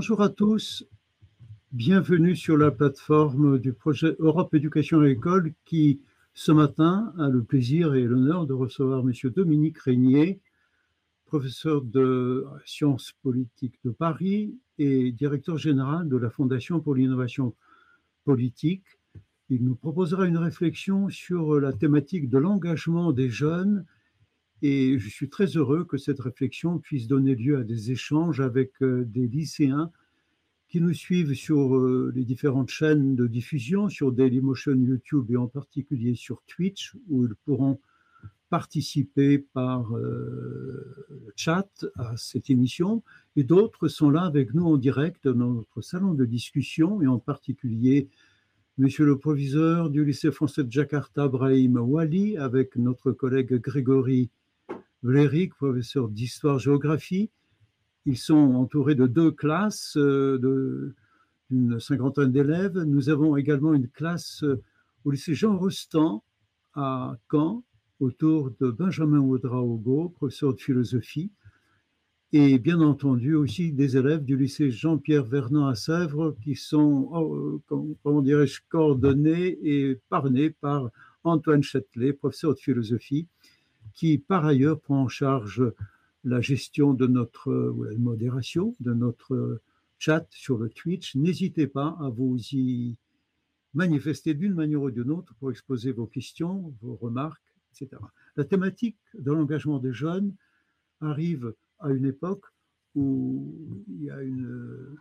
Bonjour à tous, bienvenue sur la plateforme du projet Europe Éducation École qui, ce matin, a le plaisir et l'honneur de recevoir M. Dominique Régnier, professeur de sciences politiques de Paris et directeur général de la Fondation pour l'innovation politique. Il nous proposera une réflexion sur la thématique de l'engagement des jeunes et je suis très heureux que cette réflexion puisse donner lieu à des échanges avec euh, des lycéens qui nous suivent sur euh, les différentes chaînes de diffusion, sur Dailymotion YouTube et en particulier sur Twitch, où ils pourront participer par euh, chat à cette émission. Et d'autres sont là avec nous en direct dans notre salon de discussion, et en particulier Monsieur le proviseur du lycée français de Jakarta, Brahim Wali, avec notre collègue Grégory Vléric, professeur d'histoire-géographie. Ils sont entourés de deux classes euh, d'une cinquantaine d'élèves. Nous avons également une classe euh, au lycée Jean Rostand à Caen, autour de Benjamin Ouedraogo, professeur de philosophie, et bien entendu aussi des élèves du lycée Jean-Pierre Vernant à Sèvres qui sont, oh, comment dirais-je, coordonnés et parnés par Antoine Châtelet, professeur de philosophie, qui par ailleurs prend en charge la gestion de notre la modération de notre chat sur le Twitch. N'hésitez pas à vous y manifester d'une manière ou d'une autre pour exposer vos questions, vos remarques, etc. La thématique de l'engagement des jeunes arrive à une époque où il y a une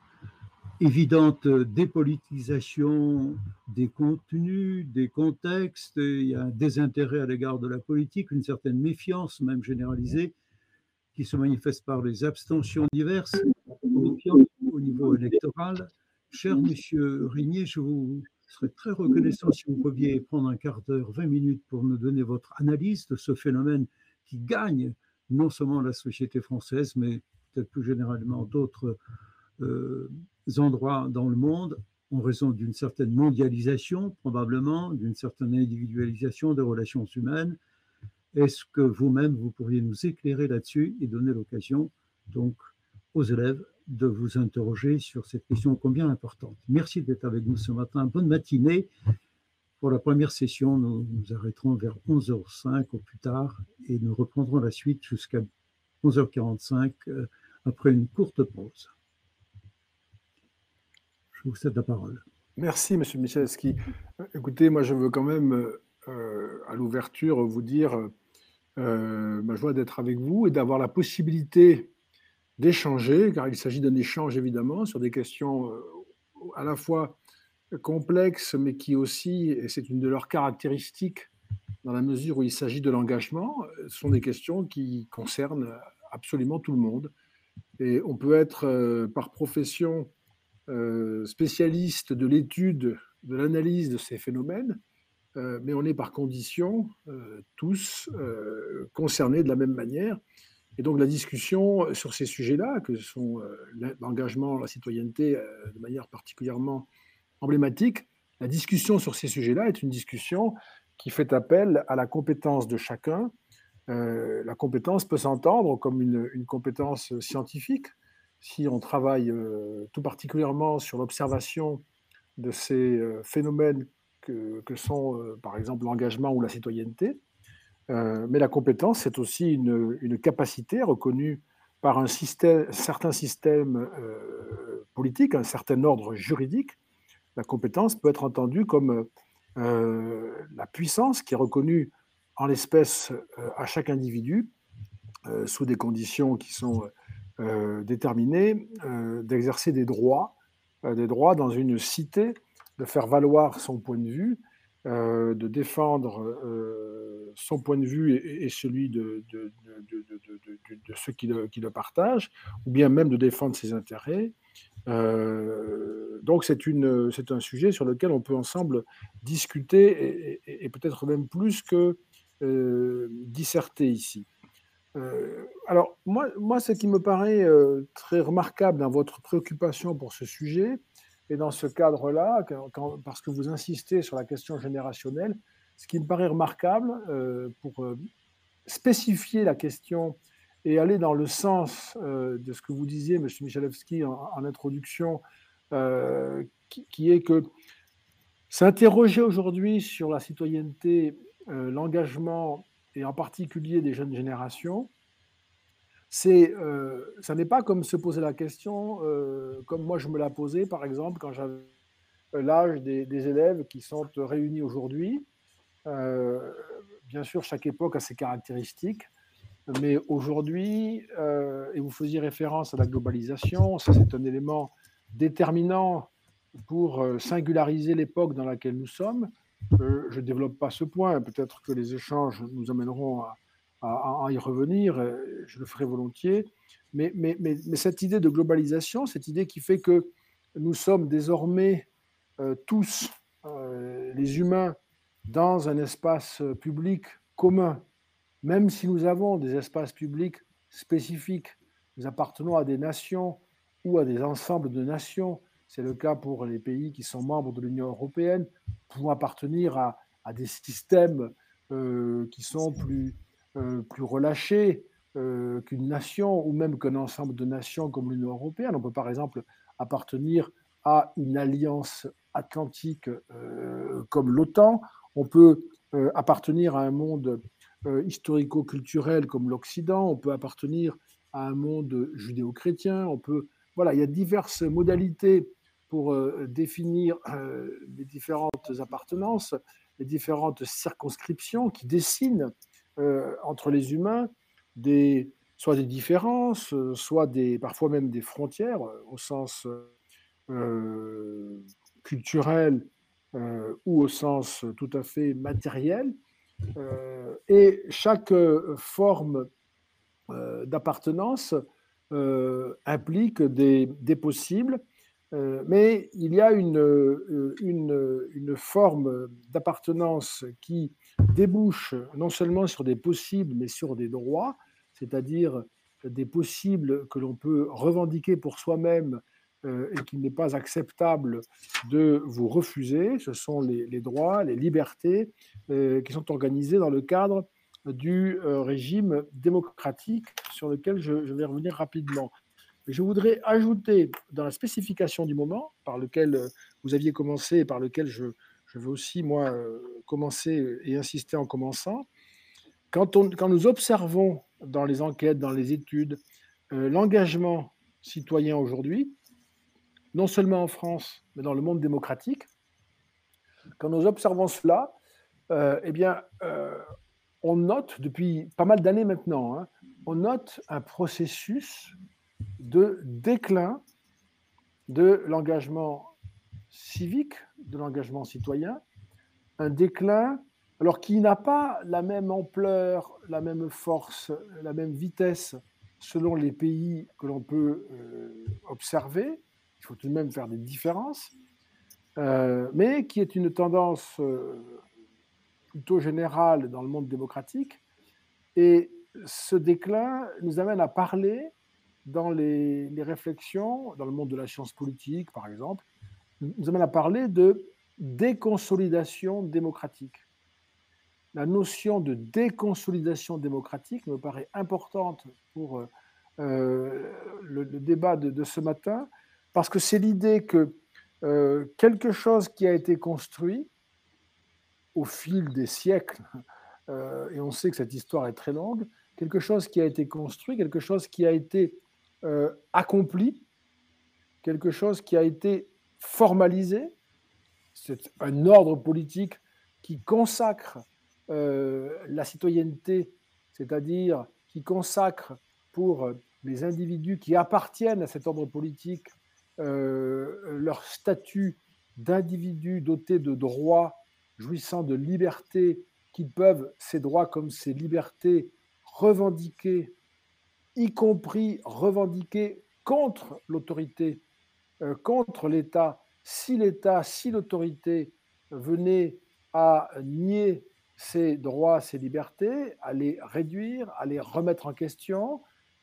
évidente dépolitisation des contenus, des contextes, il y a un désintérêt à l'égard de la politique, une certaine méfiance même généralisée qui se manifeste par les abstentions diverses au niveau électoral. Cher monsieur Rigné, je vous serais très reconnaissant si vous pouviez prendre un quart d'heure, 20 minutes pour nous donner votre analyse de ce phénomène qui gagne non seulement la société française, mais peut-être plus généralement d'autres euh, endroits dans le monde en raison d'une certaine mondialisation, probablement, d'une certaine individualisation des relations humaines. Est-ce que vous-même, vous pourriez nous éclairer là-dessus et donner l'occasion, donc, aux élèves de vous interroger sur cette question combien importante? Merci d'être avec nous ce matin. Bonne matinée. Pour la première session, nous nous arrêterons vers 11h05 au plus tard et nous reprendrons la suite jusqu'à 11h45 euh, après une courte pause. Je vous cède la parole. Merci, Monsieur Michalski. Écoutez, moi, je veux quand même, euh, à l'ouverture, vous dire euh, ma joie d'être avec vous et d'avoir la possibilité d'échanger, car il s'agit d'un échange, évidemment, sur des questions euh, à la fois complexes, mais qui aussi, et c'est une de leurs caractéristiques, dans la mesure où il s'agit de l'engagement, sont des questions qui concernent absolument tout le monde. Et on peut être par profession euh, spécialiste de l'étude, de l'analyse de ces phénomènes, euh, mais on est par condition euh, tous concernés de la même manière. Et donc la discussion sur ces sujets-là, que sont l'engagement, la citoyenneté de manière particulièrement emblématique, la discussion sur ces sujets-là est une discussion qui fait appel à la compétence de chacun. la compétence peut s'entendre comme une, compétence scientifique, si on travaille euh, tout particulièrement sur l'observation de ces euh, phénomènes que, sont, euh, par exemple, l'engagement ou la citoyenneté. mais la compétence, c'est aussi une, capacité reconnue par un système, certain système politique, un certain ordre juridique. La compétence peut être entendue comme la puissance qui est reconnue en l'espèce à chaque individu sous des conditions qui sont euh, déterminé euh, d'exercer des droits, euh, des droits dans une cité, de faire valoir son point de vue, de défendre son point de vue et, celui de, ceux qui le, partagent, ou bien même de défendre ses intérêts. donc c'est un sujet sur lequel on peut ensemble discuter et, peut-être même plus que disserter ici. Euh, alors, moi, moi, ce qui me paraît euh, très remarquable dans votre préoccupation pour ce sujet, et dans ce cadre-là, parce que vous insistez sur la question générationnelle, ce qui me paraît remarquable euh, pour spécifier la question et aller dans le sens de ce que vous disiez, M. Michalewski, en, introduction, qui, est que s'interroger aujourd'hui sur la citoyenneté, l'engagement, et en particulier des jeunes générations, c'est, ça n'est pas comme se poser la question, comme moi je me la posais, par exemple, quand j'avais l'âge des, élèves qui sont réunis aujourd'hui. bien sûr, chaque époque a ses caractéristiques, mais aujourd'hui, et vous faisiez référence à la globalisation, ça c'est un élément déterminant pour singulariser l'époque dans laquelle nous sommes. je ne développe pas ce point, peut-être que les échanges nous amèneront à, à, y revenir, euh, je le ferai volontiers. Mais, cette idée de globalisation, cette idée qui fait que nous sommes désormais euh, tous, euh, les humains, dans un espace public commun, même si nous avons des espaces publics spécifiques, nous appartenons à des nations ou à des ensembles de nations, c'est le cas pour les pays qui sont membres de l'Union européenne, pouvons appartenir à des systèmes qui sont plus, euh, plus relâché euh, qu'une nation ou même qu'un ensemble de nations comme l'Union européenne. On peut par exemple appartenir à une alliance atlantique euh, comme l'OTAN. On peut appartenir à un monde historico-culturel comme l'Occident. On peut appartenir à un monde judéo-chrétien. On peut voilà, il y a diverses modalités pour définir les différentes appartenances, les différentes circonscriptions qui dessinent euh, entre les humains des, soit des différences, euh, soit des, parfois même des frontières euh, au sens culturel ou au sens tout à fait matériel. et chaque forme d'appartenance implique des, des possibles, mais il y a une, une, forme d'appartenance qui débouche non seulement sur des possibles, mais sur des droits, c'est-à-dire des possibles que l'on peut revendiquer pour soi-même euh, et qu'il n'est pas acceptable de vous refuser. Ce sont les, droits, les libertés euh, qui sont organisés dans le cadre du euh, régime démocratique sur lequel je, vais revenir rapidement. Je voudrais ajouter dans la spécification du moment par lequel vous aviez commencé et par lequel je, je veux aussi, moi, euh, commencer et insister en commençant. Quand, on, quand nous observons dans les enquêtes, dans les études, euh, l'engagement citoyen aujourd'hui, non seulement en France, mais dans le monde démocratique, quand nous observons cela, euh, eh bien, on note depuis pas mal d'années maintenant, hein, on note un processus de déclin de l'engagement civique, de l'engagement citoyen, un déclin, alors qui n'a pas la même ampleur, la même force, la même vitesse selon les pays que l'on peut euh, observer. Il faut tout de même faire des différences, euh, mais qui est une tendance euh, plutôt générale dans le monde démocratique. Et ce déclin nous amène à parler dans les réflexions, dans le monde de la science politique, par exemple, nous amène à parler de déconsolidation démocratique. La notion de déconsolidation démocratique me paraît importante pour euh, le, débat de, ce matin, parce que c'est l'idée que euh, quelque chose qui a été construit au fil des siècles, euh, et on sait que cette histoire est très longue, quelque chose qui a été construit, quelque chose qui a été accompli, quelque chose qui a été formalisé. C'est un ordre politique qui consacre euh, la citoyenneté, c'est-à-dire qui consacre pour les individus qui appartiennent à cet ordre politique euh, leur statut d'individus dotés de droits, jouissant de libertés, qui peuvent, ces droits comme ces libertés, revendiquer, y compris revendiquer contre l'autorité euh, contre l'État si l'État, si l'autorité venait à nier ses droits, ses libertés, à les réduire, à les remettre en question.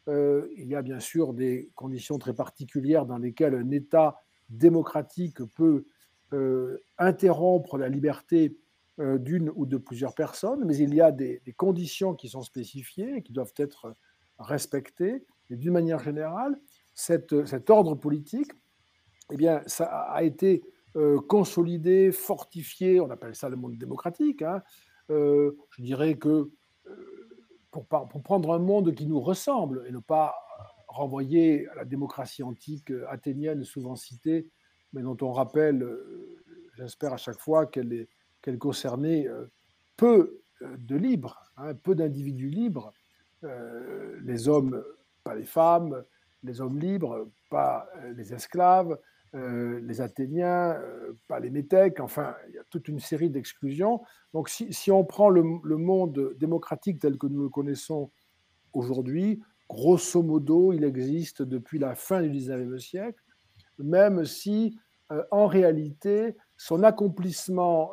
Euh, il y a bien sûr des conditions très particulières dans lesquelles un État démocratique peut euh, interrompre la liberté d'une ou de plusieurs personnes, mais il y a des, des, conditions qui sont spécifiées et qui doivent être respecté. Et d'une manière générale, cet ordre politique, eh bien, ça a été euh, consolidé, fortifié, on appelle ça le monde démocratique. Hein. Euh, je dirais que pour, pour, prendre un monde qui nous ressemble et ne pas renvoyer à la démocratie antique athénienne souvent citée, mais dont on rappelle, j'espère à chaque fois qu'elle qu'elle concernait peu de libres, hein, peu d'individus libres, euh, les hommes, pas les femmes, les hommes libres, pas euh, les esclaves, euh, les Athéniens, pas les métèques, enfin, il y a toute une série d'exclusions. Donc, si, on prend le, monde démocratique tel que nous le connaissons aujourd'hui, grosso modo, il existe depuis la fin du 19e siècle, même si, en réalité, son accomplissement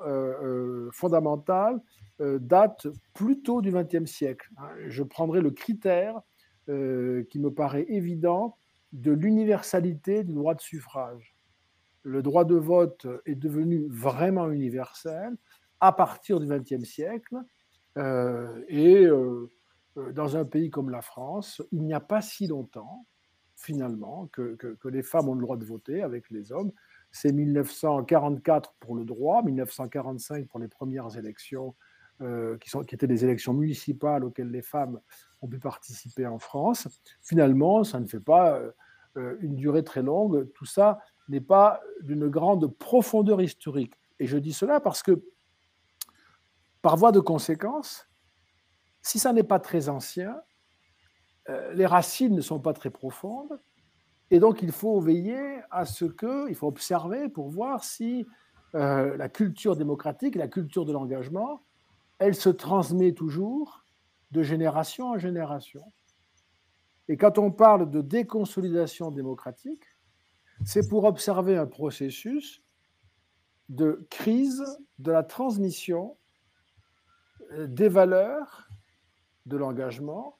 fondamental euh, date plutôt du XXe siècle. Hein. Je prendrai le critère euh, qui me paraît évident de l'universalité du droit de suffrage. Le droit de vote est devenu vraiment universel à partir du XXe siècle euh, et dans un pays comme la France, il n'y a pas si longtemps, finalement, que, les femmes ont le droit de voter avec les hommes. C'est 1944 pour le droit, 1945 pour les premières élections euh, qui, étaient des élections municipales auxquelles les femmes ont pu participer en France. Finalement, ça ne fait pas euh, une durée très longue. Tout ça n'est pas d'une grande profondeur historique. Et je dis cela parce que, par voie de conséquence, si ça n'est pas très ancien, euh, les racines ne sont pas très profondes. Et donc, il faut veiller à ce que, il faut observer pour voir si la culture démocratique, la culture de l'engagement, elle se transmet toujours de génération en génération. Et quand on parle de déconsolidation démocratique, c'est pour observer un processus de crise de la transmission euh, des valeurs de l'engagement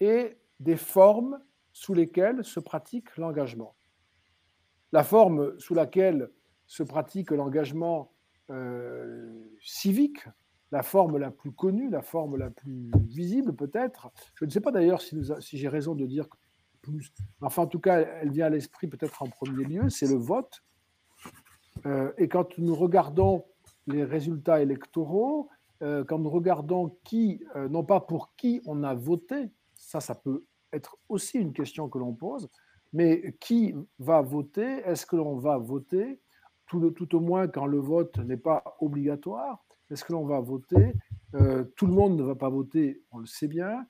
et des formes sous lesquelles se pratique l'engagement. La forme sous laquelle se pratique l'engagement euh, civique, la forme la plus connue, la forme la plus visible peut-être. Je ne sais pas d'ailleurs si, j'ai raison de dire plus. Enfin, en tout cas, elle vient à l'esprit peut-être en premier lieu, c'est le vote. Euh, et quand nous regardons les résultats électoraux, euh, quand nous regardons qui, non pas pour qui on a voté, ça, ça peut être aussi une question que l'on pose, mais qui va voter? Est-ce que l'on va voter? Tout, au moins quand le vote n'est pas obligatoire est-ce que l'on va voter? Euh, Tout le monde ne va pas voter, on le sait bien.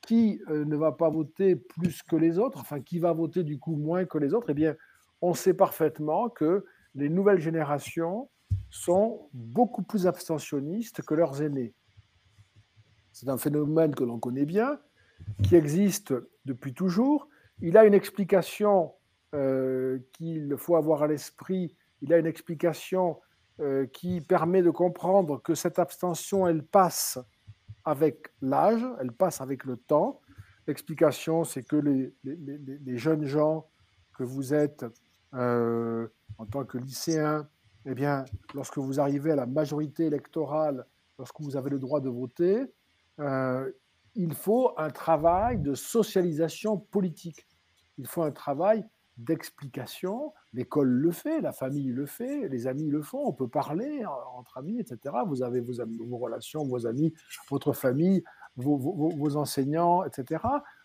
Qui euh, ne va pas voter plus que les autres? Enfin, qui va voter du coup moins que les autres? Eh bien, on sait parfaitement que les nouvelles générations sont beaucoup plus abstentionnistes que leurs aînés. C'est un phénomène que l'on connaît bien, qui existe depuis toujours. Il a une explication euh, qu'il faut avoir à l'esprit. Il a une explication euh, qui permet de comprendre que cette abstention, elle passe avec l'âge, elle passe avec le temps. L'explication, c'est que les, jeunes gens que vous êtes euh, en tant que lycéens, eh bien, lorsque vous arrivez à la majorité électorale, lorsque vous avez le droit de voter, il faut un travail de socialisation politique. Il faut un travail d'explication. L'école le fait, la famille le fait, les amis le font. On peut parler entre amis, etc. Vous avez vos, relations, vos amis, votre famille, vos, enseignants, etc.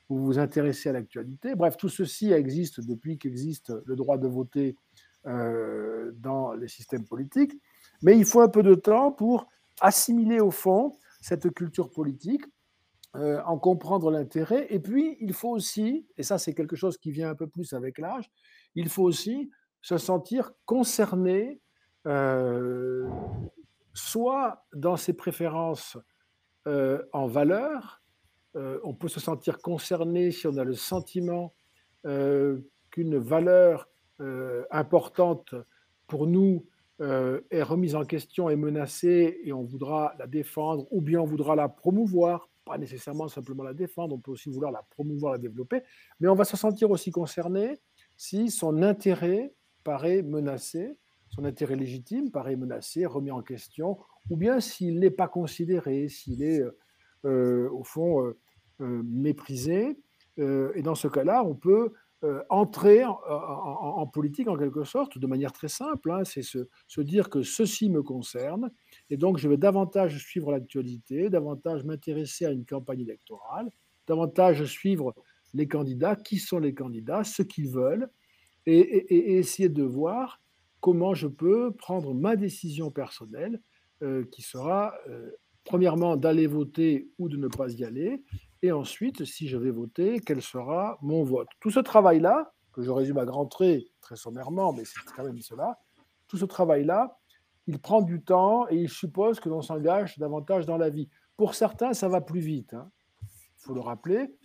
Vous vous intéressez à l'actualité. Bref, tout ceci existe depuis qu'existe le droit de voter euh, dans les systèmes politiques. Mais il faut un peu de temps pour assimiler au fond cette culture politique euh, en comprendre l'intérêt. Et puis, il faut aussi, et ça c'est quelque chose qui vient un peu plus avec l'âge, il faut aussi se sentir concerné, euh, soit dans ses préférences euh, en valeur, on peut se sentir concerné si on a le sentiment qu'une valeur importante pour nous est remise en question, est menacée, et on voudra la défendre, ou bien on voudra la promouvoir pas nécessairement simplement la défendre, on peut aussi vouloir la promouvoir, la développer, mais on va se sentir aussi concerné si son intérêt paraît menacé, son intérêt légitime paraît menacé, remis en question, ou bien s'il n'est pas considéré, s'il est euh, au fond euh, euh, méprisé. et dans ce cas-là, on peut entrer en, politique en quelque sorte de manière très simple. Hein. c'est se, se, dire que ceci me concerne et donc je vais davantage suivre l'actualité, davantage m'intéresser à une campagne électorale, davantage suivre les candidats, qui sont les candidats, ce qu'ils veulent, et, essayer de voir comment je peux prendre ma décision personnelle, euh, qui sera euh, premièrement d'aller voter ou de ne pas y aller, et ensuite, si je vais voter, quel sera mon vote? Tout ce travail-là, que je résume à grands traits très sommairement, mais c'est quand même cela, tout ce travail-là, il prend du temps et il suppose que l'on s'engage davantage dans la vie. Pour certains, ça va plus vite, il hein. faut le rappeler.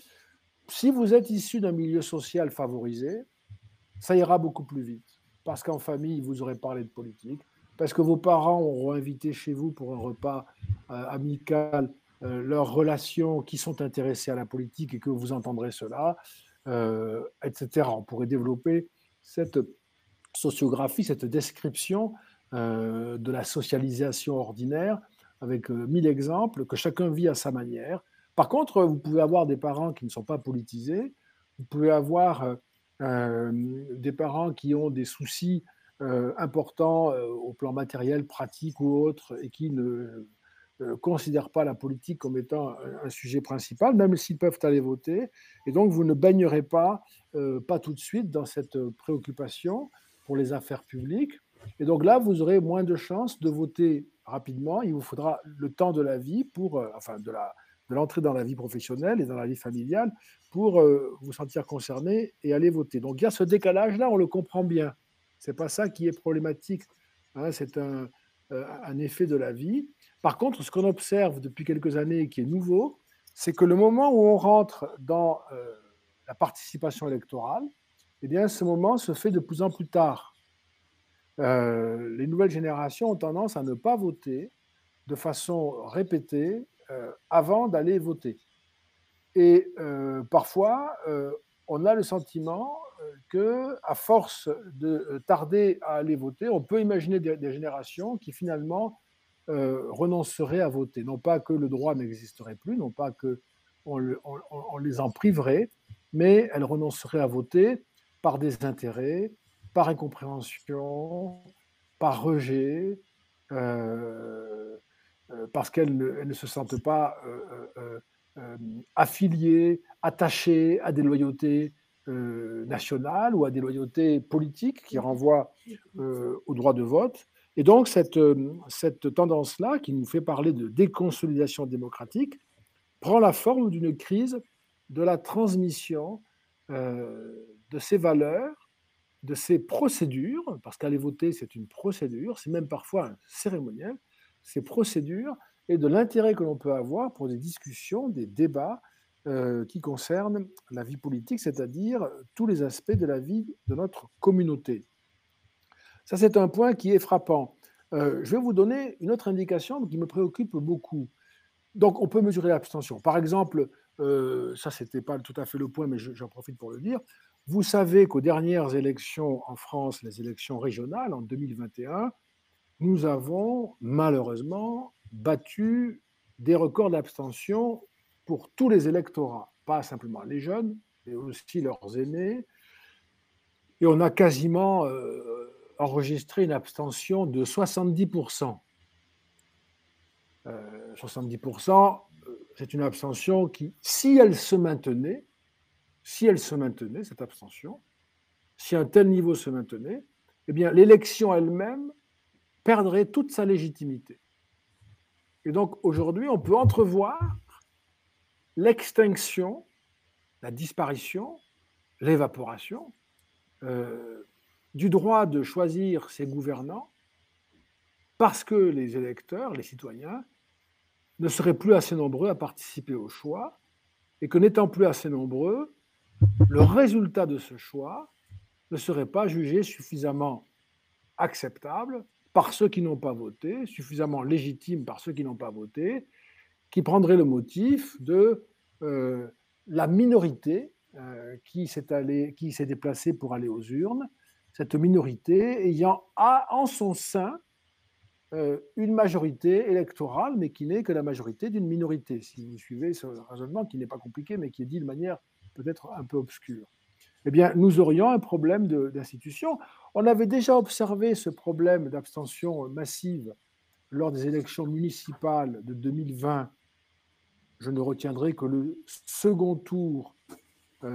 Si vous êtes issu d'un milieu social favorisé, ça ira beaucoup plus vite. Parce qu'en famille, vous aurez parlé de politique, parce que vos parents auront invité chez vous pour un repas euh, amical leurs relations qui sont intéressées à la politique et que vous entendrez cela, euh, etc. On pourrait développer cette sociographie, cette description de la socialisation ordinaire avec mille exemples que chacun vit à sa manière par contre, vous pouvez avoir des parents qui ne sont pas politisés, vous pouvez avoir euh, euh, des parents qui ont des soucis euh, importants au plan matériel, pratique ou autre, et qui ne considèrent pas la politique comme étant un, sujet principal, même s'ils peuvent aller voter. Et donc, vous ne baignerez pas, pas tout de suite dans cette préoccupation pour les affaires publiques. Et donc là, vous aurez moins de chances de voter rapidement. Il vous faudra le temps de la vie pour, enfin, de la, de l'entrée dans la vie professionnelle et dans la vie familiale pour euh, vous sentir concerné et aller voter. Donc il y a ce décalage-là, on le comprend bien. C'est pas ça qui est problématique. Hein, c'est un, euh, un, effet de la vie. Par contre, ce qu'on observe depuis quelques années et qui est nouveau, c'est que le moment où on rentre dans euh, la participation électorale, eh ce moment se fait de plus en plus tard. les nouvelles générations ont tendance à ne pas voter de façon répétée euh, avant d'aller voter. Et euh, parfois, euh, on a le sentiment que, à force de tarder à aller voter, on peut imaginer des, générations qui finalement renonceraient à voter. Non pas que le droit n'existerait plus, non pas que on, les en priverait, mais elles renonceraient à voter par des intérêts, par incompréhension, par rejet, euh, parce qu'elles ne, se sentent pas euh, euh, affiliées, attachées à des loyautés nationales ou à des loyautés politiques qui renvoient au droit de vote. Et donc cette, cette tendance-là, qui nous fait parler de déconsolidation démocratique, prend la forme d'une crise de la transmission de ces valeurs, de ces procédures, parce qu'aller voter, c'est une procédure, c'est même parfois un cérémoniel, ces procédures et de l'intérêt que l'on peut avoir pour des discussions, des débats euh, qui concernent la vie politique, c'est-à-dire tous les aspects de la vie de notre communauté. Ça, c'est un point qui est frappant. Euh, je vais vous donner une autre indication qui me préoccupe beaucoup. Donc, on peut mesurer l'abstention. Par exemple, euh, ça, ce n'était pas tout à fait le point, mais j'en profite pour le dire. Vous savez qu'aux dernières élections en France, les élections régionales en 2021, nous avons malheureusement battu des records d'abstention pour tous les électorats, pas simplement les jeunes, mais aussi leurs aînés. Et on a quasiment euh, enregistré une abstention de 70%. 70%, euh, c'est une abstention qui, si elle se maintenait, si elle se maintenait, cette abstention, si un tel niveau se maintenait, eh bien, l'élection elle-même perdrait toute sa légitimité. Et donc aujourd'hui, on peut entrevoir l'extinction, la disparition, l'évaporation euh, du droit de choisir ses gouvernants parce que les électeurs, les citoyens, ne seraient plus assez nombreux à participer au choix et que n'étant plus assez nombreux, le résultat de ce choix ne serait pas jugé suffisamment acceptable par ceux qui n'ont pas voté, suffisamment légitime par ceux qui n'ont pas voté, qui prendraient le motif de euh, la minorité euh, qui s'est déplacée pour aller aux urnes, cette minorité ayant en son sein euh, une majorité électorale, mais qui n'est que la majorité d'une minorité. Si vous suivez ce raisonnement qui n'est pas compliqué, mais qui est dit de manière peut-être un peu obscure. Eh bien, nous aurions un problème d'institution. On avait déjà observé ce problème d'abstention massive lors des élections municipales de 2020. Je ne retiendrai que le second tour,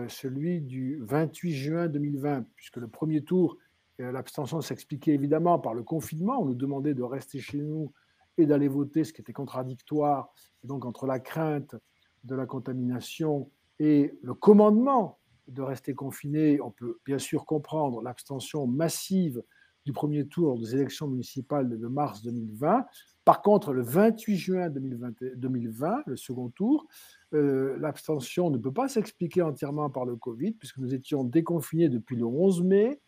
celui du 28 juin 2020, puisque le premier tour, euh, l'abstention s'expliquait évidemment par le confinement. On nous demandait de rester chez nous et d'aller voter, ce qui était contradictoire. Et donc, entre la crainte de la contamination et le commandement de rester confiné, on peut bien sûr comprendre l'abstention massive du premier tour des élections municipales de mars 2020. Par contre, le 28 juin 2020, le second tour, euh, l'abstention ne peut pas s'expliquer entièrement par le Covid, puisque nous étions déconfinés depuis le 11 mai,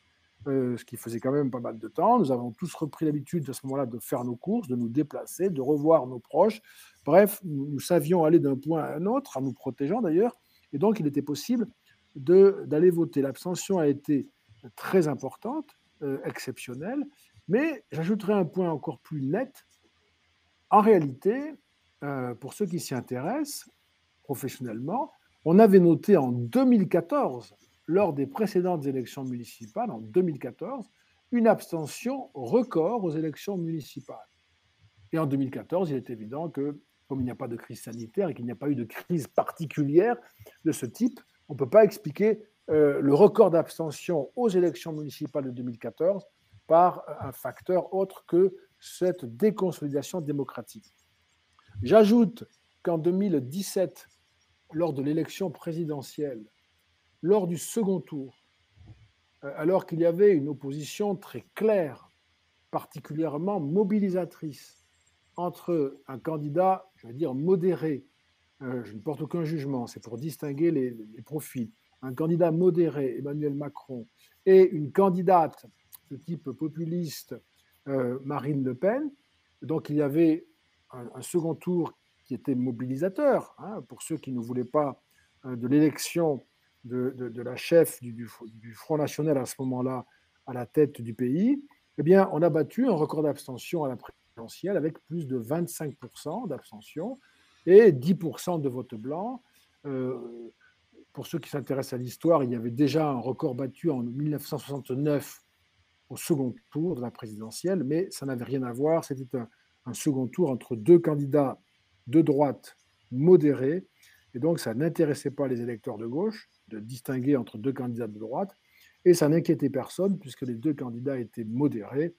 euh, ce qui faisait quand même pas mal de temps. Nous avons tous repris l'habitude à ce moment-là de faire nos courses, de nous déplacer, de revoir nos proches. Bref, nous savions aller d'un point à un autre, en nous protégeant d'ailleurs, et donc il était possible d'aller voter. L'abstention a été très importante, euh, exceptionnelle, mais j'ajouterai un point encore plus net. En réalité, pour ceux qui s'y intéressent professionnellement, on avait noté en 2014, lors des précédentes élections municipales, en 2014, une abstention record aux élections municipales. Et en 2014, il est évident que, comme il n'y a pas de crise sanitaire et qu'il n'y a pas eu de crise particulière de ce type, on ne peut pas expliquer euh, le record d'abstention aux élections municipales de 2014 par un facteur autre que cette déconsolidation démocratique. J'ajoute qu'en 2017, lors de l'élection présidentielle, lors du second tour, euh, alors qu'il y avait une opposition très claire, particulièrement mobilisatrice, entre un candidat, je veux dire, modéré, euh, je ne porte aucun jugement, c'est pour distinguer les, profils, un candidat modéré, Emmanuel Macron, et une candidate de type populiste, euh, Marine Le Pen. Donc il y avait un, second tour qui était mobilisateur, hein, pour ceux qui ne voulaient pas euh, de l'élection de, la chef du, Front National à ce moment-là à la tête du pays. Eh bien, on a battu un record d'abstention à la présidentielle avec plus de 25% d'abstention et 10% de vote blanc. Euh, pour ceux qui s'intéressent à l'histoire, il y avait déjà un record battu en 1969 au second tour de la présidentielle, mais ça n'avait rien à voir. C'était un, second tour entre deux candidats de droite modérés, et donc ça n'intéressait pas les électeurs de gauche de distinguer entre deux candidats de droite, et ça n'inquiétait personne puisque les deux candidats étaient modérés,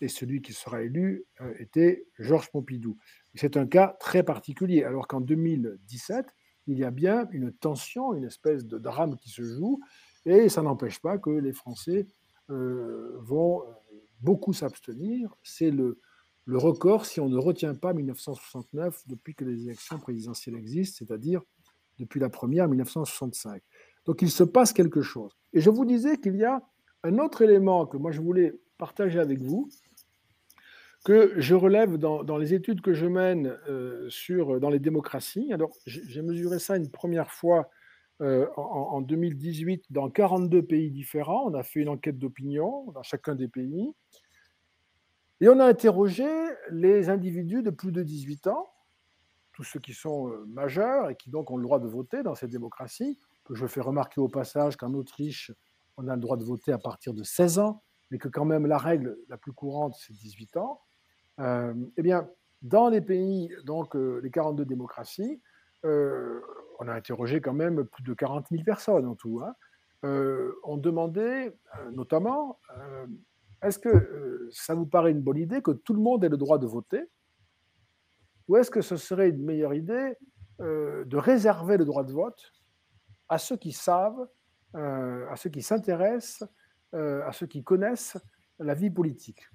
et celui qui sera élu euh, était Georges Pompidou. C'est un cas très particulier, alors qu'en 2017, il y a bien une tension, une espèce de drame qui se joue, et ça n'empêche pas que les Français euh, vont euh, beaucoup s'abstenir. C'est le, le record si on ne retient pas 1969 depuis que les élections présidentielles existent, c'est-à-dire depuis la première 1965. Donc il se passe quelque chose. Et je vous disais qu'il y a un autre élément que moi je voulais partager avec vous, que je relève dans, les études que je mène euh, sur, dans les démocraties. Alors, j'ai mesuré ça une première fois euh, en, 2018 dans 42 pays différents. On a fait une enquête d'opinion dans chacun des pays. Et on a interrogé les individus de plus de 18 ans, tous ceux qui sont euh, majeurs et qui donc ont le droit de voter dans cette démocratie. Je fais remarquer au passage qu'en Autriche, on a le droit de voter à partir de 16 ans, mais que quand même la règle la plus courante, c'est 18 ans. Euh, eh bien, dans les pays, donc euh, les 42 démocraties, on a interrogé quand même plus de 40 000 personnes en tout. Hein. on demandait notamment, est-ce que ça vous paraît une bonne idée que tout le monde ait le droit de voter? Ou est-ce que ce serait une meilleure idée de réserver le droit de vote à ceux qui savent, à ceux qui s'intéressent, à ceux qui connaissent la vie politique?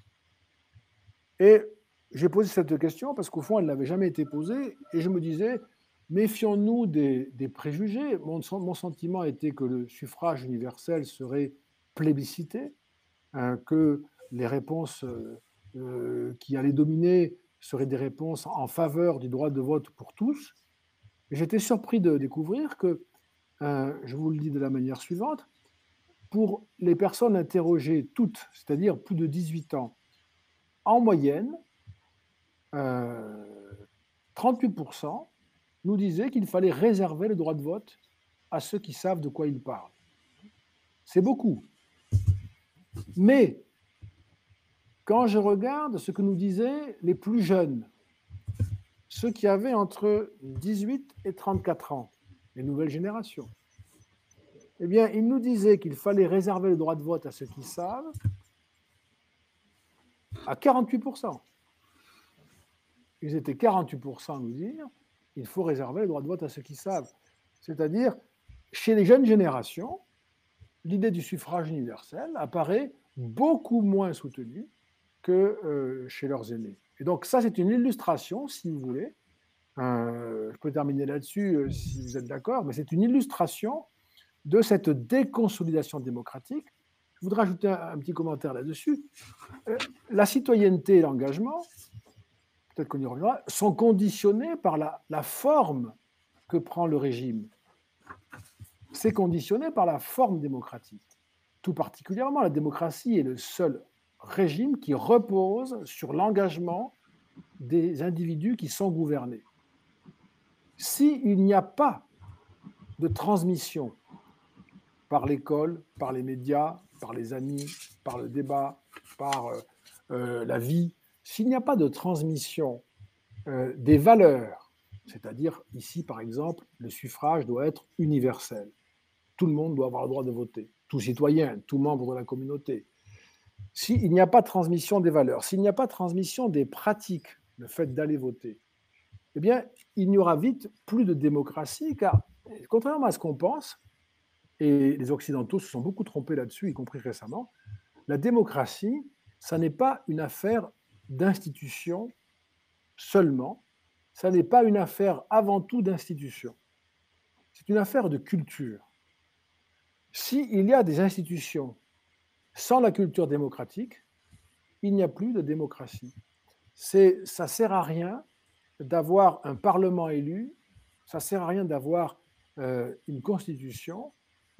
Et j'ai posé cette question parce qu'au fond, elle n'avait jamais été posée. Et je me disais, méfions-nous des, préjugés. Mon, sentiment était que le suffrage universel serait plébiscité, que les réponses euh, euh, qui allaient dominer seraient des réponses en faveur du droit de vote pour tous. J'étais surpris de découvrir que, euh, je vous le dis de la manière suivante, pour les personnes interrogées toutes, c'est-à-dire plus de 18 ans, en moyenne, 38% euh, nous disaient qu'il fallait réserver le droit de vote à ceux qui savent de quoi ils parlent. C'est beaucoup. Mais quand je regarde ce que nous disaient les plus jeunes, ceux qui avaient entre 18 et 34 ans, les nouvelles générations, eh bien, ils nous disaient qu'il fallait réserver le droit de vote à ceux qui savent à 48%. Ils étaient 48% à nous dire il faut réserver le droit de vote à ceux qui savent. C'est-à-dire, chez les jeunes générations, l'idée du suffrage universel apparaît beaucoup moins soutenue que euh, chez leurs aînés. Et donc ça, c'est une illustration, si vous voulez. Euh, je peux terminer là-dessus euh, si vous êtes d'accord, mais c'est une illustration de cette déconsolidation démocratique. Je voudrais ajouter un, petit commentaire là-dessus. la citoyenneté et l'engagement, peut-être qu'on y reviendra, sont conditionnés par la, la forme que prend le régime c'est conditionné par la forme démocratique. Tout particulièrement, la démocratie est le seul régime qui repose sur l'engagement des individus qui sont gouvernés. S'il n'y a pas de transmission par l'école, par les médias, par les amis, par le débat, par euh, euh, la vie, s'il n'y a pas de transmission euh, des valeurs, c'est-à-dire ici par exemple, le suffrage doit être universel tout le monde doit avoir le droit de voter, tout citoyen, tout membre de la communauté. S'il n'y a pas de transmission des valeurs, s'il n'y a pas de transmission des pratiques, le fait d'aller voter, eh bien, il n'y aura vite plus de démocratie, car contrairement à ce qu'on pense, et les Occidentaux se sont beaucoup trompés là-dessus, y compris récemment, la démocratie, ça n'est pas une affaire d'institution seulement, ça n'est pas une affaire avant tout d'institution, c'est une affaire de culture. S'il y a des institutions sans la culture démocratique, il n'y a plus de démocratie. Ça sert à rien d'avoir un parlement élu, ça sert à rien d'avoir euh, une constitution.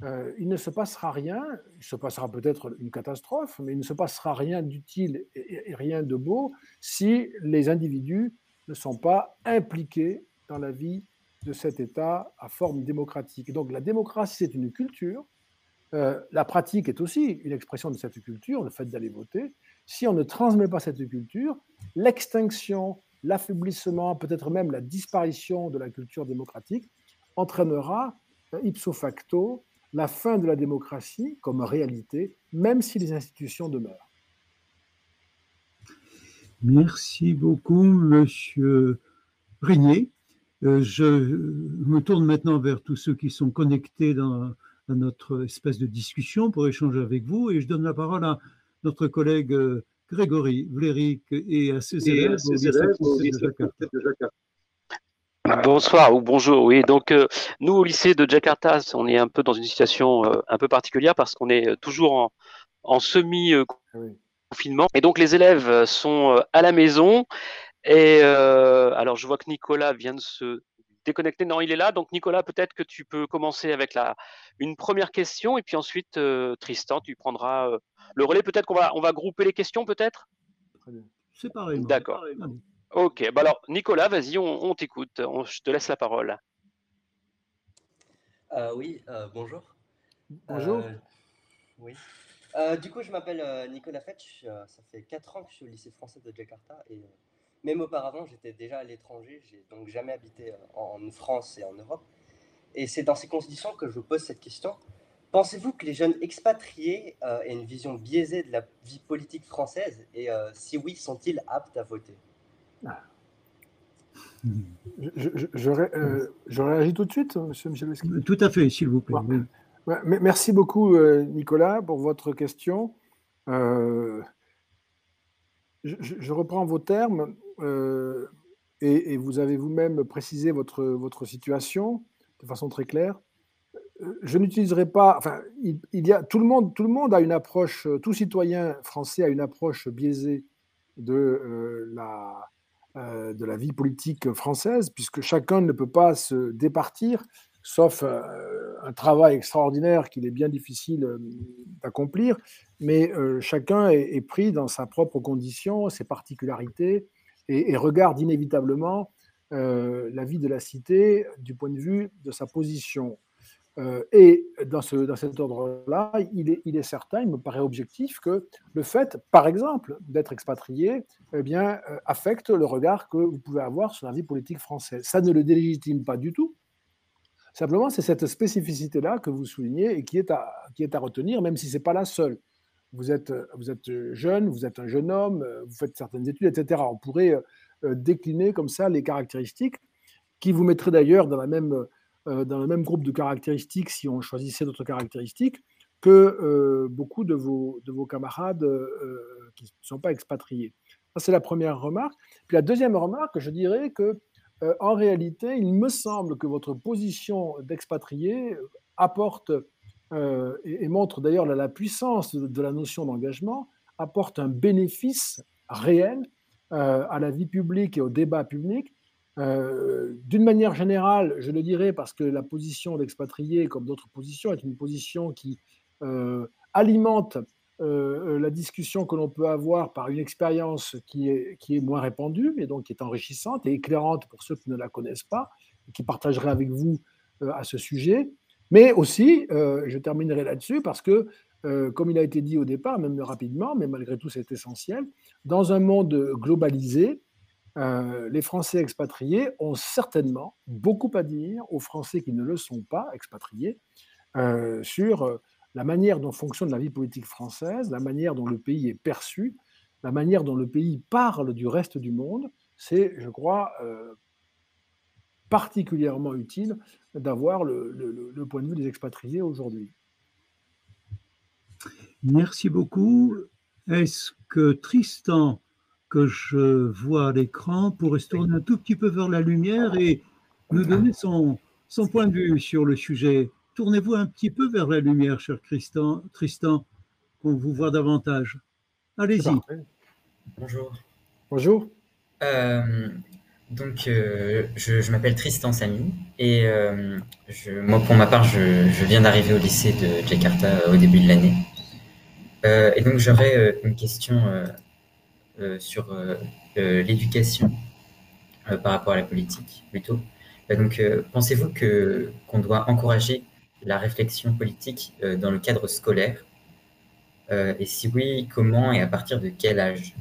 Euh, il ne se passera rien, il se passera peut-être une catastrophe, mais il ne se passera rien d'utile et, rien de beau si les individus ne sont pas impliqués dans la vie de cet État à forme démocratique. Donc la démocratie, c'est une culture, euh, la pratique est aussi une expression de cette culture, le fait d'aller voter. Si on ne transmet pas cette culture, l'extinction, l'affaiblissement, peut-être même la disparition de la culture démocratique entraînera euh, ipso facto la fin de la démocratie comme réalité, même si les institutions demeurent. Merci beaucoup, Monsieur Régnier. Euh, je me tourne maintenant vers tous ceux qui sont connectés dans, à notre espèce de discussion pour échanger avec vous. Et je donne la parole à notre collègue euh, Grégory Vléric et à ses élèves, Bonsoir ou bonjour. Oui, donc euh, nous au lycée de Jakarta, on est un peu dans une situation euh, un peu particulière parce qu'on est toujours en, semi confinement et donc les élèves sont à la maison. Et alors je vois que Nicolas vient de se déconnecté. Non, il est là. Donc, Nicolas, peut-être que tu peux commencer avec la, une première question et puis ensuite, euh, Tristan, tu prendras euh, le relais. Peut-être qu'on va, on va grouper les questions, peut-être? C'est pareil. D'accord. Ok. Bah alors, Nicolas, vas-y, on, t'écoute. je te laisse la parole. Euh, oui, bonjour. Bonjour. oui. du coup, je m'appelle Nicolas Fetch. ça fait 4 ans que je suis au lycée français de Jakarta et même auparavant, j'étais déjà à l'étranger, j'ai donc jamais habité euh, en France et en Europe. Et c'est dans ces conditions que je vous pose cette question. Pensez-vous que les jeunes expatriés euh, aient une vision biaisée de la vie politique française? Et euh, si oui, sont-ils aptes à voter? Je, réagis tout de suite, monsieur Michalowski? Tout à fait, s'il vous plaît. Merci beaucoup, Nicolas, pour votre question. Je, je, reprends vos termes. Euh, et, vous avez vous-même précisé votre, votre situation de façon très claire. Euh, je n'utiliserai pas. Enfin, il, y a tout le monde. Tout le monde a une approche. Tout citoyen français a une approche biaisée de euh, la de la vie politique française, puisque chacun ne peut pas se départir, sauf un travail extraordinaire qu'il est bien difficile d'accomplir. Mais chacun est, pris dans sa propre condition, ses particularités, et, regarde inévitablement euh, la vie de la cité du point de vue de sa position Euh, et dans, ce, dans cet ordre-là, il est, il est, certain, il me paraît objectif que le fait, par exemple, d'être expatrié, eh bien, euh, affecte le regard que vous pouvez avoir sur la vie politique française. Ça ne le délégitime pas du tout. Simplement, c'est cette spécificité-là que vous soulignez et qui est à, qui est à retenir, même si ce n'est pas la seule. Vous êtes, vous êtes jeune, vous êtes un jeune homme, vous faites certaines études, etc. On pourrait euh, décliner comme ça les caractéristiques qui vous mettraient d'ailleurs dans euh, dans le même groupe de caractéristiques, si on choisissait d'autres caractéristiques, que euh, beaucoup de vos, de vos camarades euh, qui ne sont pas expatriés. Ça, c'est la première remarque. Puis la deuxième remarque, je dirais que en réalité, il me semble que votre position d'expatrié apporte et, montre d'ailleurs la, puissance de, la notion d'engagement, apporte un bénéfice réel à la vie publique et au débat public euh, d'une manière générale, je le dirais parce que la position d'expatrié, comme d'autres positions, est une position qui euh, alimente euh, la discussion que l'on peut avoir par une expérience qui est, qui est moins répandue et donc qui est enrichissante et éclairante pour ceux qui ne la connaissent pas et qui partageraient avec vous à ce sujet. Mais aussi, je terminerai là-dessus parce que, comme il a été dit au départ, même rapidement, mais malgré tout c'est essentiel, dans un monde globalisé, euh, les Français expatriés ont certainement beaucoup à dire aux Français qui ne le sont pas expatriés euh, sur euh, la manière dont fonctionne la vie politique française, la manière dont le pays est perçu, la manière dont le pays parle du reste du monde. C'est, je crois, particulièrement utile d'avoir le, point de vue des expatriés aujourd'hui. Merci beaucoup. Est-ce que Tristan que je vois à l'écran pourrait se tourner un tout petit peu vers la lumière et nous donner son, son point de vue sur le sujet? Tournez-vous un petit peu vers la lumière, cher Tristan, Tristan qu'on vous voit davantage. Allez-y. Bonjour. Bonjour. Euh, donc, euh, je, m'appelle Tristan Samy et euh, moi, pour ma part, je, viens d'arriver au lycée de Jakarta au début de l'année. et donc, j'aurais une question euh, sur euh, euh, l'éducation par rapport à la politique plutôt. donc, pensez-vous qu'on doit encourager la réflexion politique dans le cadre scolaire? Et si oui, comment et à partir de quel âge?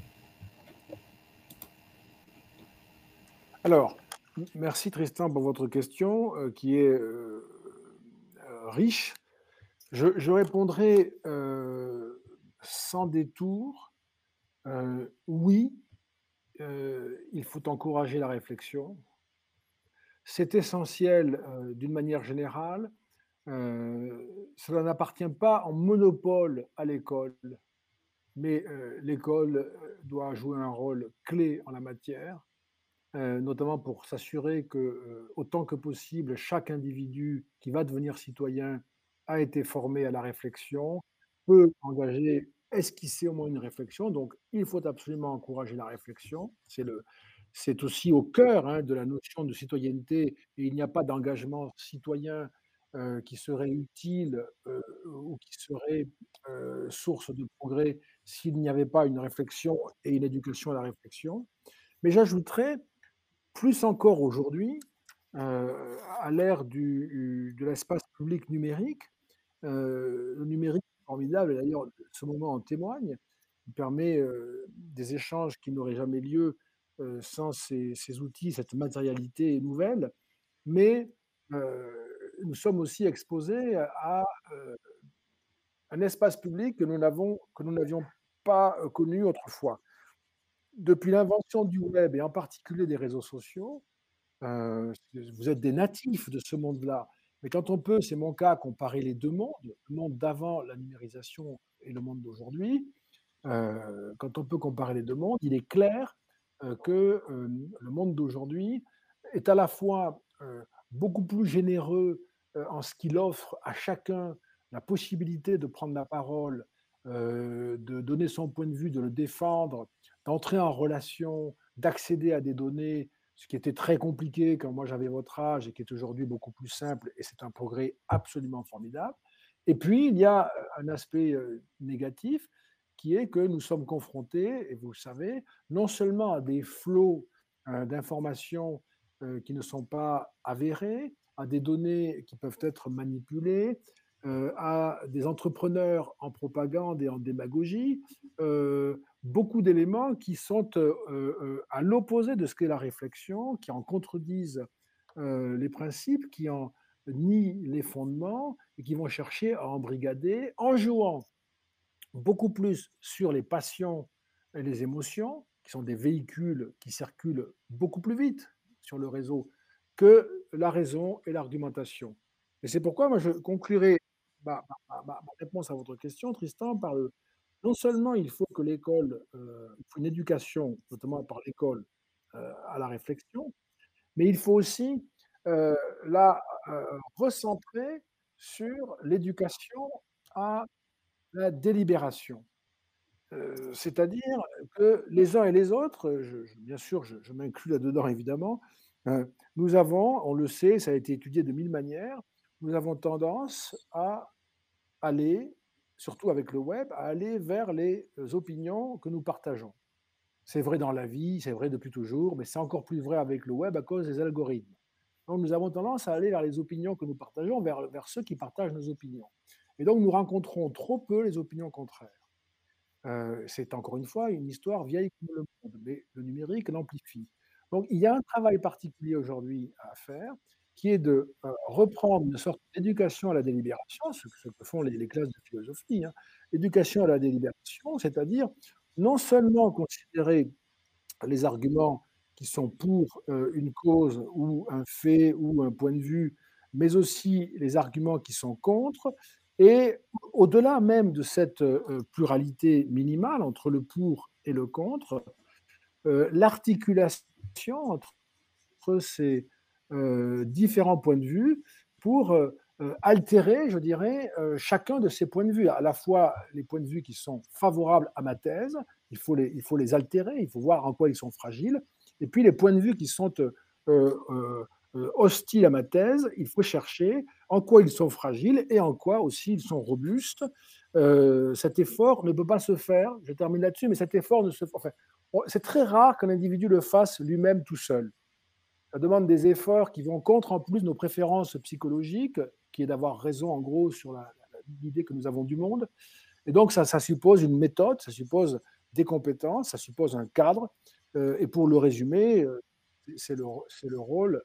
Alors, merci Tristan pour votre question qui est riche. Je, répondrai sans détour euh, oui, euh, il faut encourager la réflexion. C'est essentiel euh, d'une manière générale. cela n'appartient pas en monopole à l'école, mais l'école doit jouer un rôle clé en la matière, notamment pour s'assurer que, autant que possible, chaque individu qui va devenir citoyen a été formé à la réflexion, peut engager esquisser au moins une réflexion? Donc, il faut absolument encourager la réflexion. C'est le, c'est aussi au cœur hein, de la notion de citoyenneté. Et il n'y a pas d'engagement citoyen euh, qui serait utile euh, ou qui serait euh, source de progrès s'il n'y avait pas une réflexion et une éducation à la réflexion. Mais j'ajouterais, plus encore aujourd'hui, à l'ère de l'espace public numérique, le numérique formidable, et d'ailleurs ce moment en témoigne, il permet des échanges qui n'auraient jamais lieu sans ces, outils, cette matérialité nouvelle, mais nous sommes aussi exposés à un espace public que nous n'avions pas connu autrefois. Depuis l'invention du web et en particulier des réseaux sociaux, vous êtes des natifs de ce monde-là. Mais quand on peut, c'est mon cas, comparer les deux mondes, le monde d'avant la numérisation et le monde d'aujourd'hui, euh, quand on peut comparer les deux mondes, il est clair euh, que euh, le monde d'aujourd'hui est à la fois beaucoup plus généreux en ce qu'il offre à chacun la possibilité de prendre la parole, de donner son point de vue, de le défendre, d'entrer en relation, d'accéder à des données ce qui était très compliqué quand moi j'avais votre âge et qui est aujourd'hui beaucoup plus simple, et c'est un progrès absolument formidable. Et puis, il y a un aspect négatif qui est que nous sommes confrontés, et vous le savez, non seulement à des flots d'informations qui ne sont pas avérés, à des données qui peuvent être manipulées, euh, à des entrepreneurs en propagande et en démagogie, euh, beaucoup d'éléments qui sont euh, à l'opposé de ce qu'est la réflexion, qui en contredisent les principes, qui en nient les fondements et qui vont chercher à embrigader en jouant beaucoup plus sur les passions et les émotions, qui sont des véhicules qui circulent beaucoup plus vite sur le réseau que la raison et l'argumentation. Et c'est pourquoi moi je conclurai ma, réponse à votre question, Tristan, par le non seulement il faut que l'école, euh, une éducation, notamment par l'école, euh, à la réflexion, mais il faut aussi euh, la recentrer sur l'éducation à la délibération. C'est-à-dire que les uns et les autres, bien sûr, je m'inclus là-dedans évidemment, nous avons, on le sait, ça a été étudié de mille manières, nous avons tendance à aller, surtout avec le web, à aller vers les opinions que nous partageons. C'est vrai dans la vie, c'est vrai depuis toujours, mais c'est encore plus vrai avec le web à cause des algorithmes. Donc nous avons tendance à aller vers les opinions que nous partageons, vers, vers ceux qui partagent nos opinions. Et donc nous rencontrons trop peu les opinions contraires. Euh, c'est encore une fois une histoire vieille comme le monde, mais le numérique l'amplifie. Donc il y a un travail particulier aujourd'hui à faire qui est de euh, reprendre une sorte d'éducation à la délibération, ce, que font les, classes de philosophie, hein. éducation à la délibération, c'est-à-dire non seulement considérer les arguments qui sont pour euh, une cause ou un fait ou un point de vue, mais aussi les arguments qui sont contre, et au-delà même de cette euh, pluralité minimale entre le pour et le contre, l'articulation entre ces différents points de vue pour euh, euh, altérer, je dirais, chacun de ces points de vue. À la fois les points de vue qui sont favorables à ma thèse, il faut les, il faut les altérer, il faut voir en quoi ils sont fragiles, et puis les points de vue qui sont hostiles à ma thèse, il faut chercher en quoi ils sont fragiles et en quoi aussi ils sont robustes. cet effort ne peut pas se faire, je termine là-dessus, mais cet effort ne se enfin, c'est très rare qu'un individu le fasse lui-même tout seul. Ça demande des efforts qui vont contre en plus nos préférences psychologiques, qui est d'avoir raison en gros sur l'idée que nous avons du monde. Et donc ça, suppose une méthode, ça suppose des compétences, ça suppose un cadre. Euh, et pour le résumer, euh, c'est le, le, rôle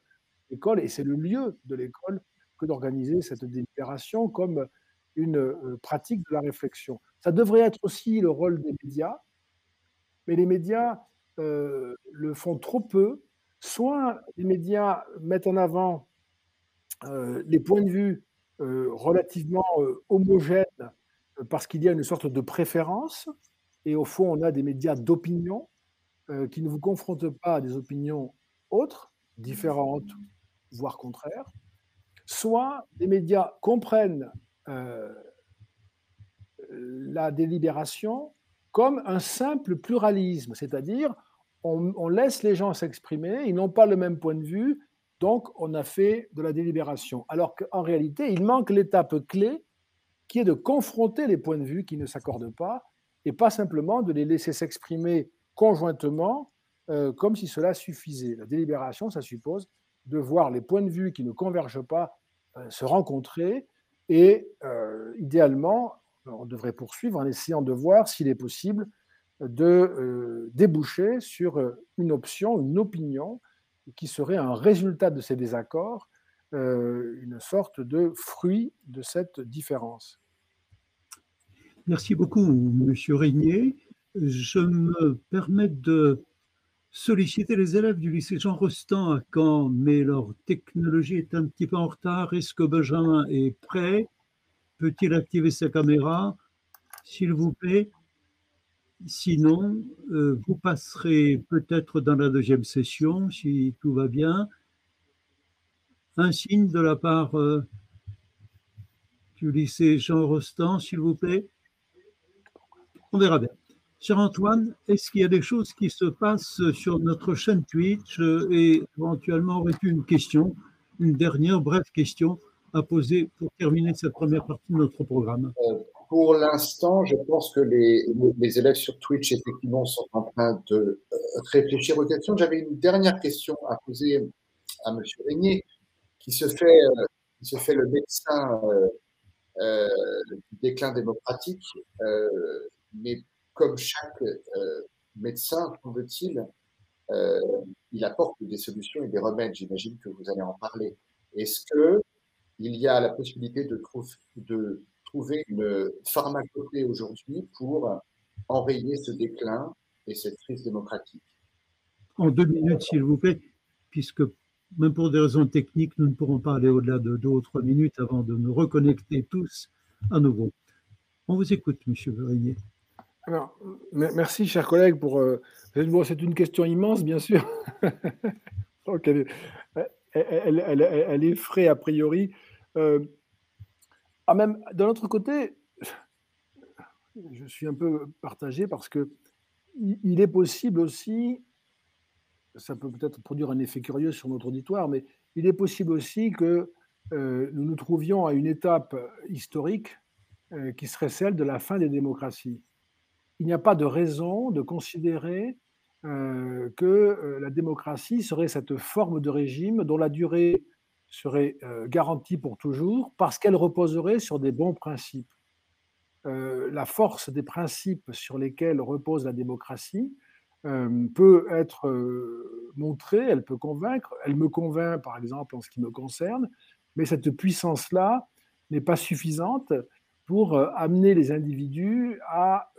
de l'école et c'est le lieu de l'école que d'organiser cette délibération comme une euh, pratique de la réflexion. Ça devrait être aussi le rôle des médias, mais les médias le font trop peu soit les médias mettent en avant euh, les points de vue euh, relativement euh, homogènes parce qu'il y a une sorte de préférence, et au fond, on a des médias d'opinion qui ne vous confrontent pas à des opinions autres, différentes, voire contraires, soit les médias comprennent la délibération comme un simple pluralisme, c'est-à-dire on, laisse les gens s'exprimer, ils n'ont pas le même point de vue, donc on a fait de la délibération. Alors qu'en réalité, il manque l'étape clé qui est de confronter les points de vue qui ne s'accordent pas et pas simplement de les laisser s'exprimer conjointement euh, comme si cela suffisait. La délibération, ça suppose de voir les points de vue qui ne convergent pas euh, se rencontrer et euh, idéalement, on devrait poursuivre en essayant de voir s'il est possible de euh, déboucher sur euh, une option, une opinion qui serait un résultat de ces désaccords, euh, une sorte de fruit de cette différence. Merci beaucoup, Monsieur Régnier. Je me permets de solliciter les élèves du lycée Jean Rostand à Caen, mais leur technologie est un petit peu en retard. Est-ce que Benjamin est prêt? Peut-il activer sa caméra? S'il vous plaît. Sinon, euh, vous passerez peut-être dans la deuxième session, si tout va bien, un signe de la part euh, du lycée Jean Rostand, s'il vous plaît. On verra bien. Cher Antoine, est-ce qu'il y a des choses qui se passent sur notre chaîne Twitch? Euh, et éventuellement aurait-tu une question, une dernière brève question à poser pour terminer cette première partie de notre programme? Pour l'instant, je pense que les, les, élèves sur Twitch, effectivement, sont en train de euh, réfléchir aux questions. J'avais une dernière question à poser à M. Régnier, qui se fait, qui se fait le médecin du déclin démocratique, mais comme chaque médecin, semble-t-il, il apporte des solutions et des remèdes. J'imagine que vous allez en parler. Est-ce que il y a la possibilité de, de trouver une pharmacopée aujourd'hui pour enrayer ce déclin et cette crise démocratique En deux minutes, s'il vous plaît, puisque même pour des raisons techniques, nous ne pourrons pas aller au-delà de deux ou trois minutes avant de nous reconnecter tous à nouveau. On vous écoute, Monsieur Verigné. Alors, merci, chers collègues, pour. Euh, c'est une question immense, bien sûr. Donc, elle, elle, elle, elle, effraie a priori. Euh, ah, même de l'autre côté, je suis un peu partagé parce que il est possible aussi, ça peut peut-être produire un effet curieux sur notre auditoire, mais il est possible aussi que euh, nous nous trouvions à une étape historique euh, qui serait celle de la fin des démocraties. Il n'y a pas de raison de considérer euh, que la démocratie serait cette forme de régime dont la durée serait garantie pour toujours parce qu'elle reposerait sur des bons principes. la force des principes sur lesquels repose la démocratie peut être montrée, elle peut convaincre, elle me convainc par exemple en ce qui me concerne, mais cette puissance-là n'est pas suffisante pour amener les individus à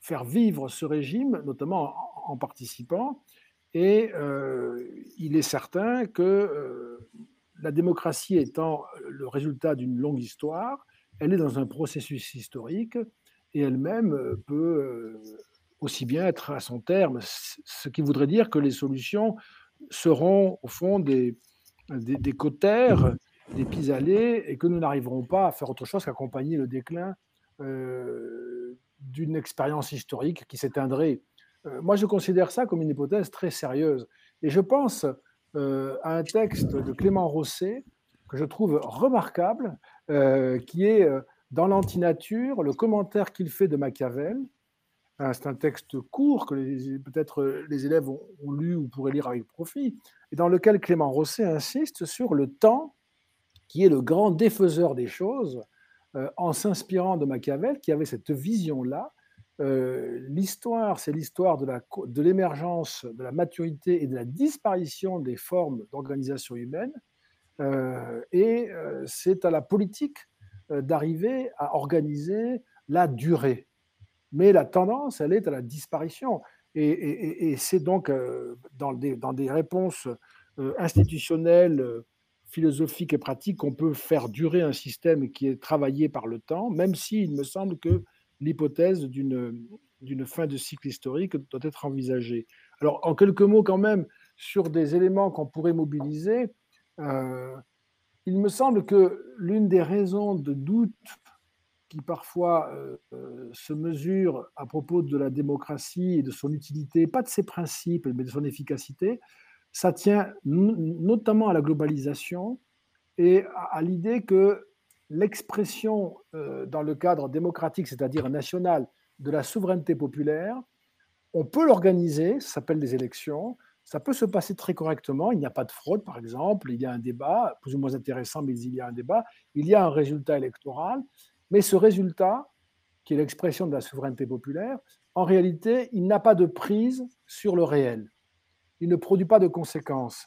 faire vivre ce régime, notamment en, participant. Et il est certain que la démocratie étant le résultat d'une longue histoire, elle est dans un processus historique et elle-même peut aussi bien être à son terme, ce qui voudrait dire que les solutions seront au fond des, des, des cautères, des pis-aller, et que nous n'arriverons pas à faire autre chose qu'accompagner le déclin euh, d'une expérience historique qui s'éteindrait. Euh, moi, je considère ça comme une hypothèse très sérieuse. Et je pense euh, à un texte de Clément Rosset que je trouve remarquable, qui est dans l'antinature, le commentaire qu'il fait de Machiavel, ah, c'est un texte court que peut-être les élèves ont, lu ou pourraient lire avec profit, et dans lequel Clément Rosset insiste sur le temps qui est le grand défaiseur des choses, euh, en s'inspirant de Machiavel, qui avait cette vision-là. L'histoire, c'est l'histoire de l'émergence, de, la maturité et de la disparition des formes d'organisation humaine, et c'est à la politique d'arriver à organiser la durée mais la tendance, elle est à la disparition. Et, c'est donc dans des, réponses institutionnelles, philosophiques et pratiques qu'on peut faire durer un système qui est travaillé par le temps, même s'il me semble que l'hypothèse d'une fin de cycle historique doit être envisagée. Alors, en quelques mots quand même, sur des éléments qu'on pourrait mobiliser, il me semble que l'une des raisons de doute qui parfois euh, euh, se mesure à propos de la démocratie et de son utilité, pas de ses principes, mais de son efficacité, ça tient notamment à la globalisation et à, l'idée que l'expression euh, dans le cadre démocratique, c'est-à-dire national, de la souveraineté populaire, on peut l'organiser, ça s'appelle des élections, ça peut se passer très correctement, il n'y a pas de fraude par exemple, il y a un débat, plus ou moins intéressant, mais il y a un débat, il y a un résultat électoral, mais ce résultat, qui est l'expression de la souveraineté populaire, en réalité, il n'a pas de prise sur le réel. Il ne produit pas de conséquences.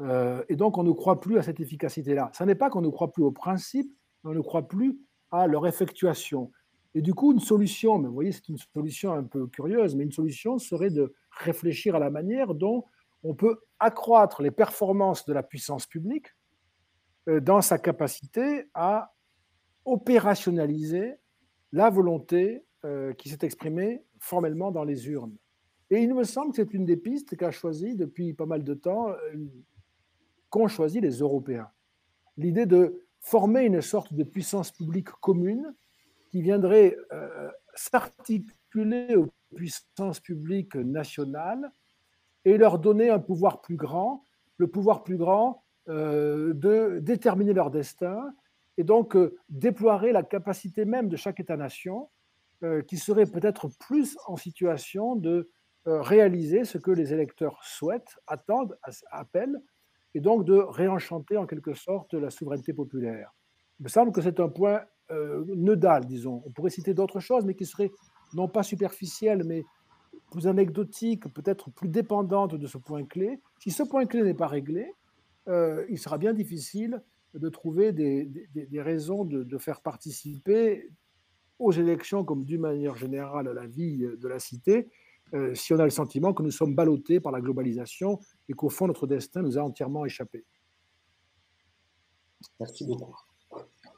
Euh, et donc, on ne croit plus à cette efficacité-là. Ce n'est pas qu'on ne croit plus aux principes, on ne croit plus à leur effectuation. Et du coup, une solution, mais vous voyez, c'est une solution un peu curieuse, mais une solution serait de réfléchir à la manière dont on peut accroître les performances de la puissance publique euh, dans sa capacité à opérationnaliser la volonté euh, qui s'est exprimée formellement dans les urnes. Et il me semble que c'est une des pistes qu'a choisi depuis pas mal de temps, euh, qu'ont choisi les Européens. L'idée de former une sorte de puissance publique commune qui viendrait euh, s'articuler aux puissances publiques nationales et leur donner un pouvoir plus grand, le pouvoir plus grand de déterminer leur destin et donc euh, déploierait la capacité même de chaque État-nation euh, qui serait peut-être plus en situation de euh, réaliser ce que les électeurs souhaitent, attendent, appellent. Et donc de réenchanter en quelque sorte la souveraineté populaire. Il me semble que c'est un point euh, nodal, disons. On pourrait citer d'autres choses, mais qui seraient non pas superficielles, mais plus anecdotiques, peut-être plus dépendantes de ce point clé. Si ce point clé n'est pas réglé, euh, il sera bien difficile de trouver des, raisons de, faire participer aux élections comme d'une manière générale à la vie de la cité, euh, si on a le sentiment que nous sommes ballottés par la globalisation et qu'au fond notre destin nous a entièrement échappé. Merci beaucoup.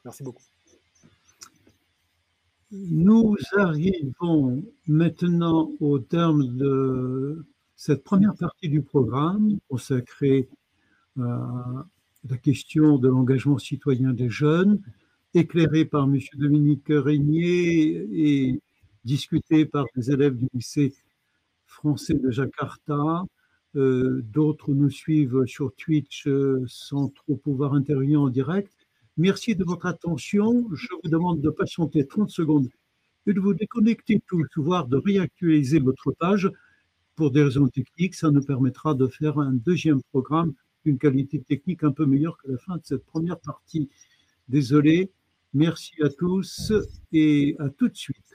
Merci beaucoup. Nous arrivons maintenant au terme de cette première partie du programme consacrée à la question de l'engagement citoyen des jeunes, éclairée par M. Dominique Régnier et discutée par les élèves du lycée français de Jakarta. Euh, d'autres nous suivent sur Twitch euh, sans trop pouvoir intervenir en direct. Merci de votre attention. Je vous demande de patienter 30 secondes et de vous déconnecter tous, voire de réactualiser votre page. Pour des raisons techniques, ça nous permettra de faire un deuxième programme d'une qualité technique un peu meilleure que la fin de cette première partie. Désolé. Merci à tous et à tout de suite.